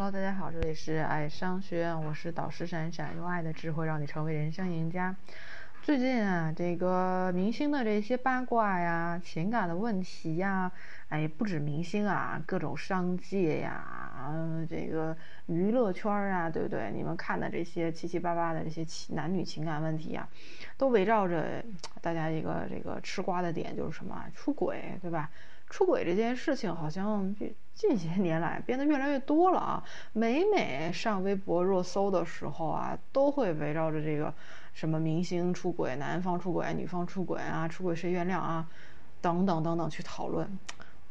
Hello，大家好，这里是爱商学院，我是导师闪闪，用爱的智慧让你成为人生赢家。最近啊，这个明星的这些八卦呀、情感的问题呀，哎，不止明星啊，各种商界呀，这个娱乐圈啊，对不对？你们看的这些七七八八的这些男女情感问题啊，都围绕着大家一个这个吃瓜的点，就是什么出轨，对吧？出轨这件事情好像近些年来变得越来越多了啊！每每上微博热搜的时候啊，都会围绕着这个什么明星出轨、男方出轨、女方出轨啊，出轨谁原谅啊，等等等等去讨论。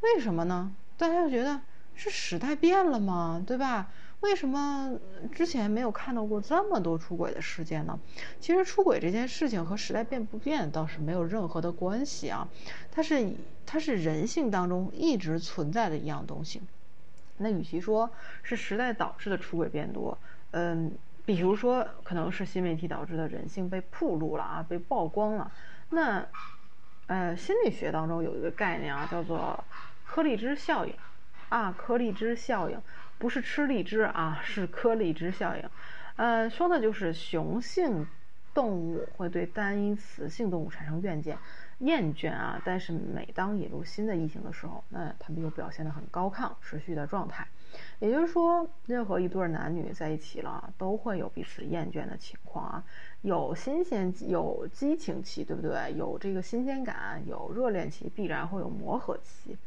为什么呢？大家就觉得是时代变了嘛？对吧？为什么之前没有看到过这么多出轨的事件呢？其实出轨这件事情和时代变不变倒是没有任何的关系啊，它是它是人性当中一直存在的一样东西。那与其说是时代导致的出轨变多，嗯，比如说可能是新媒体导致的人性被暴露了啊，被曝光了。那呃，心理学当中有一个概念啊，叫做颗粒芝效应啊，颗粒芝效应。不是吃荔枝啊，是颗荔枝效应。呃，说的就是雄性动物会对单一雌性动物产生怨见、厌倦啊。但是每当引入新的异性的时候，那他们又表现得很高亢、持续的状态。也就是说，任何一对男女在一起了，都会有彼此厌倦的情况啊。有新鲜、有激情期，对不对？有这个新鲜感，有热恋期，必然会有磨合期。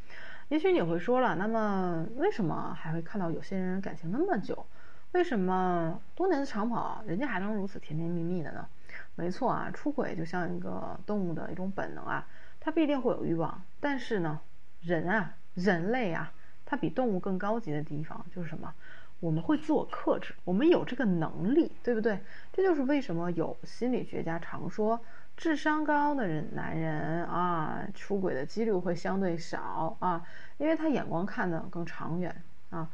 也许你会说了，那么为什么还会看到有些人感情那么久？为什么多年的长跑，人家还能如此甜甜蜜蜜的呢？没错啊，出轨就像一个动物的一种本能啊，它必定会有欲望。但是呢，人啊，人类啊，它比动物更高级的地方就是什么？我们会自我克制，我们有这个能力，对不对？这就是为什么有心理学家常说。智商高的人，男人啊，出轨的几率会相对少啊，因为他眼光看得更长远啊，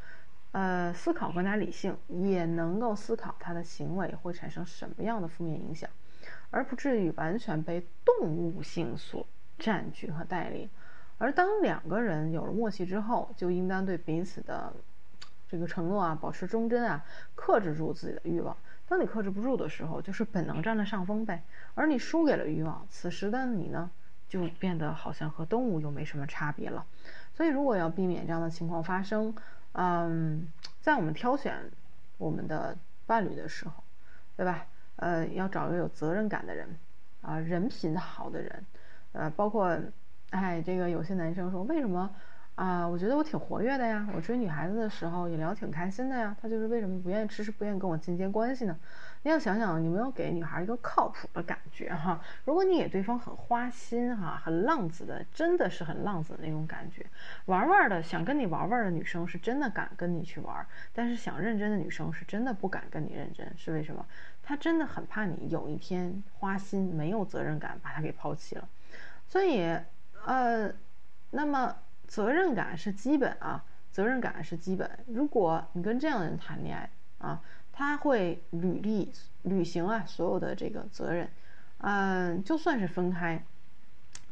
呃，思考更加理性，也能够思考他的行为会产生什么样的负面影响，而不至于完全被动物性所占据和带领。而当两个人有了默契之后，就应当对彼此的这个承诺啊，保持忠贞啊，克制住自己的欲望。当你克制不住的时候，就是本能占了上风呗，而你输给了欲望，此时的你呢，就变得好像和动物又没什么差别了。所以，如果要避免这样的情况发生，嗯，在我们挑选我们的伴侣的时候，对吧？呃，要找一个有责任感的人，啊，人品好的人，呃，包括，哎，这个有些男生说，为什么？啊，我觉得我挺活跃的呀，我追女孩子的时候也聊挺开心的呀。他就是为什么不愿意迟迟不愿意跟我进阶关系呢？你要想想，你没有给女孩一个靠谱的感觉哈。如果你给对方很花心哈，很浪子的，真的是很浪子的那种感觉，玩玩的想跟你玩玩的女生是真的敢跟你去玩，但是想认真的女生是真的不敢跟你认真，是为什么？她真的很怕你有一天花心没有责任感把她给抛弃了。所以，呃，那么。责任感是基本啊，责任感是基本。如果你跟这样的人谈恋爱啊，他会履历履行啊所有的这个责任，嗯，就算是分开，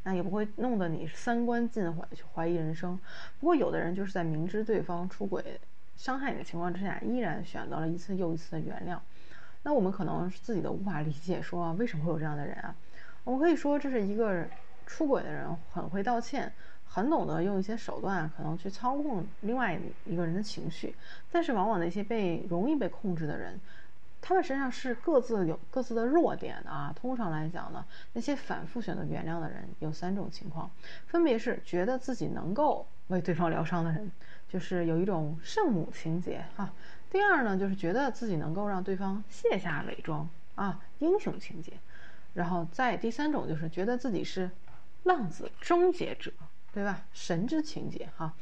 那也不会弄得你三观尽毁去怀疑人生。不过有的人就是在明知对方出轨伤害你的情况之下，依然选择了一次又一次的原谅。那我们可能自己都无法理解，说为什么会有这样的人啊？我们可以说这是一个出轨的人很会道歉。很懂得用一些手段，可能去操控另外一个人的情绪，但是往往那些被容易被控制的人，他们身上是各自有各自的弱点的啊。通常来讲呢，那些反复选择原谅的人有三种情况，分别是觉得自己能够为对方疗伤的人，就是有一种圣母情节哈；第二呢，就是觉得自己能够让对方卸下伪装啊，英雄情节；然后再第三种就是觉得自己是浪子终结者。对吧？神之情节哈，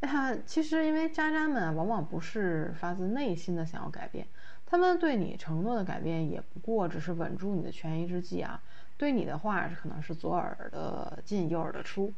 啊，其实因为渣渣们往往不是发自内心的想要改变，他们对你承诺的改变也不过只是稳住你的权宜之计啊。对你的话可能是左耳的进右耳的出，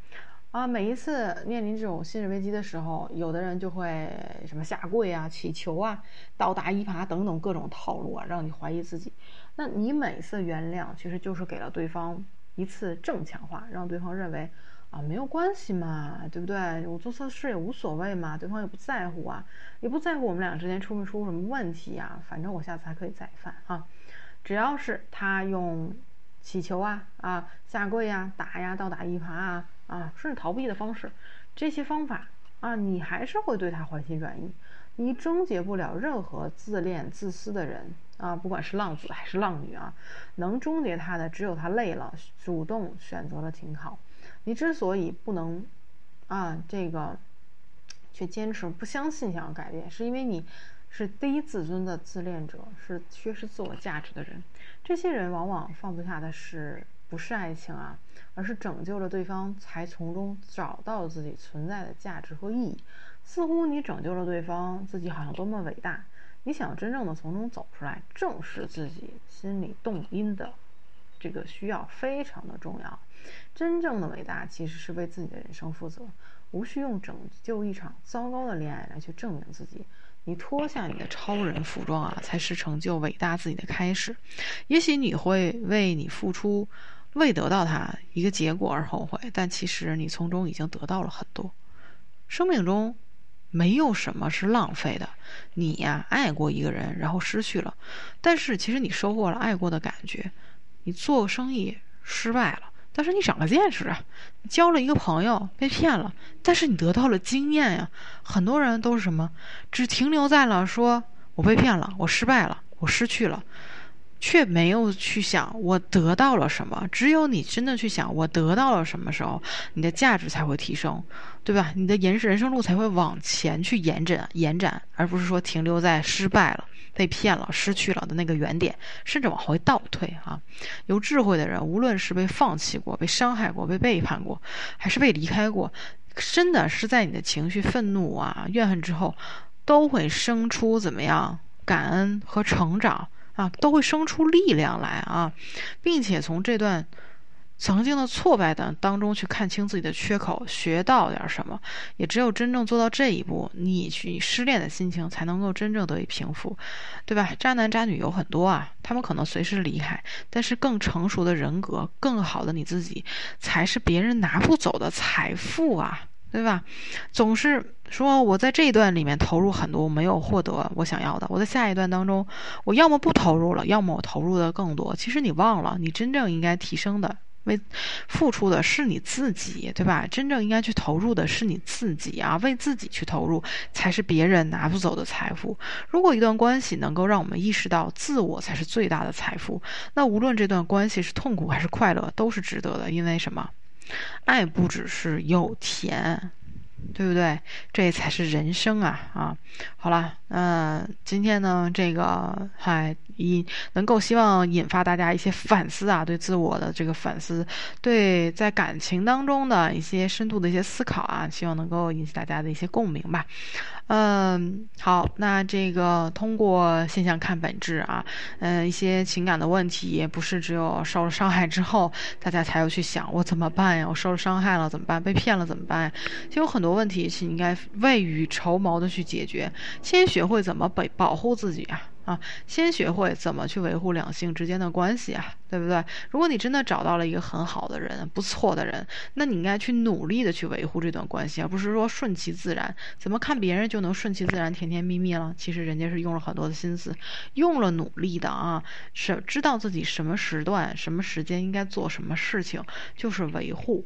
啊，每一次面临这种信任危机的时候，有的人就会什么下跪啊、祈求啊、倒打一耙等等各种套路啊，让你怀疑自己。那你每次原谅其实就是给了对方一次正强化，让对方认为。啊，没有关系嘛，对不对？我做错事也无所谓嘛，对方也不在乎啊，也不在乎我们俩之间出没出什么问题呀，反正我下次还可以再犯啊。只要是他用乞求啊啊下跪呀打呀倒打一耙啊啊甚至逃避的方式，这些方法啊，你还是会对他回心转意。你终结不了任何自恋自私的人啊，不管是浪子还是浪女啊，能终结他的只有他累了，主动选择了停靠。你之所以不能啊这个，去坚持不相信想要改变，是因为你。是低自尊的自恋者，是缺失自我价值的人。这些人往往放不下的是不是爱情啊，而是拯救了对方，才从中找到自己存在的价值和意义。似乎你拯救了对方，自己好像多么伟大。你想真正的从中走出来，正视自己心里动因的这个需要非常的重要。真正的伟大其实是为自己的人生负责，无需用拯救一场糟糕的恋爱来去证明自己。你脱下你的超人服装啊，才是成就伟大自己的开始。也许你会为你付出未得到它一个结果而后悔，但其实你从中已经得到了很多。生命中没有什么是浪费的。你呀，爱过一个人，然后失去了，但是其实你收获了爱过的感觉。你做生意失败了。但是你长了见识啊，交了一个朋友被骗了，但是你得到了经验呀。很多人都是什么，只停留在了说我被骗了，我失败了，我失去了，却没有去想我得到了什么。只有你真的去想我得到了什么时候，你的价值才会提升，对吧？你的人人生路才会往前去延展延展，而不是说停留在失败了。被骗了、失去了的那个原点，甚至往回倒退啊！有智慧的人，无论是被放弃过、被伤害过、被背叛过，还是被离开过，真的是在你的情绪愤怒啊、怨恨之后，都会生出怎么样感恩和成长啊，都会生出力量来啊，并且从这段。曾经的挫败的当中去看清自己的缺口，学到点什么，也只有真正做到这一步，你去失恋的心情才能够真正得以平复，对吧？渣男渣女有很多啊，他们可能随时离开，但是更成熟的人格，更好的你自己，才是别人拿不走的财富啊，对吧？总是说我在这一段里面投入很多，我没有获得我想要的，我在下一段当中，我要么不投入了，要么我投入的更多。其实你忘了，你真正应该提升的。为付出的是你自己，对吧？真正应该去投入的是你自己啊！为自己去投入，才是别人拿不走的财富。如果一段关系能够让我们意识到自我才是最大的财富，那无论这段关系是痛苦还是快乐，都是值得的。因为什么？爱不只是有钱。对不对？这才是人生啊！啊，好了，嗯，今天呢，这个还引能够希望引发大家一些反思啊，对自我的这个反思，对在感情当中的一些深度的一些思考啊，希望能够引起大家的一些共鸣吧。嗯，好，那这个通过现象看本质啊，嗯，一些情感的问题也，不是只有受了伤害之后，大家才要去想我怎么办呀？我受了伤害了怎么办？被骗了怎么办？其实有很多问题是应该未雨绸缪的去解决，先学会怎么被保护自己啊。啊，先学会怎么去维护两性之间的关系啊，对不对？如果你真的找到了一个很好的人、不错的人，那你应该去努力的去维护这段关系，而不是说顺其自然。怎么看别人就能顺其自然、甜甜蜜蜜了？其实人家是用了很多的心思，用了努力的啊，是知道自己什么时段、什么时间应该做什么事情，就是维护。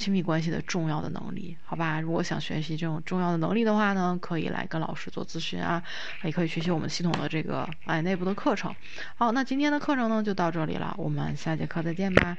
亲密关系的重要的能力，好吧？如果想学习这种重要的能力的话呢，可以来跟老师做咨询啊，也可以学习我们系统的这个哎内部的课程。好，那今天的课程呢就到这里了，我们下节课再见吧。